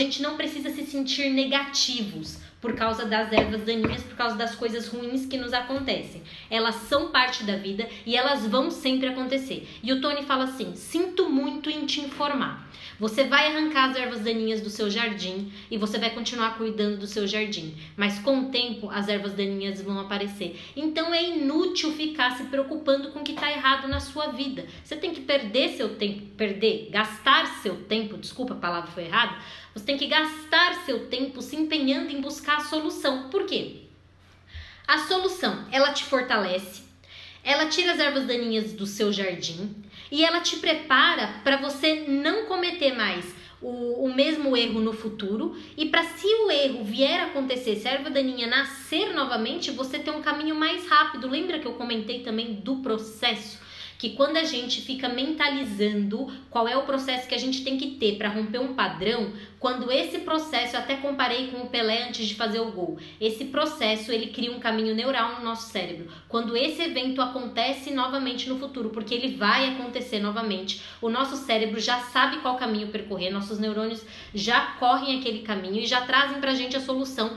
A gente não precisa se sentir negativos por causa das ervas daninhas, por causa das coisas ruins que nos acontecem. Elas são parte da vida e elas vão sempre acontecer. E o Tony fala assim: sinto muito em te informar. Você vai arrancar as ervas daninhas do seu jardim e você vai continuar cuidando do seu jardim, mas com o tempo as ervas daninhas vão aparecer. Então é inútil ficar se preocupando com o que está errado na sua vida. Você tem que perder seu tempo, perder, gastar seu tempo, desculpa a palavra foi errada. Você tem que gastar seu tempo se empenhando em buscar a solução. Por quê? A solução, ela te fortalece, ela tira as ervas daninhas do seu jardim e ela te prepara para você não cometer mais o, o mesmo erro no futuro e para se o erro vier a acontecer, se a erva daninha nascer novamente, você ter um caminho mais rápido. Lembra que eu comentei também do processo? Que quando a gente fica mentalizando qual é o processo que a gente tem que ter para romper um padrão, quando esse processo, eu até comparei com o Pelé antes de fazer o gol, esse processo ele cria um caminho neural no nosso cérebro. Quando esse evento acontece novamente no futuro, porque ele vai acontecer novamente, o nosso cérebro já sabe qual caminho percorrer, nossos neurônios já correm aquele caminho e já trazem pra gente a solução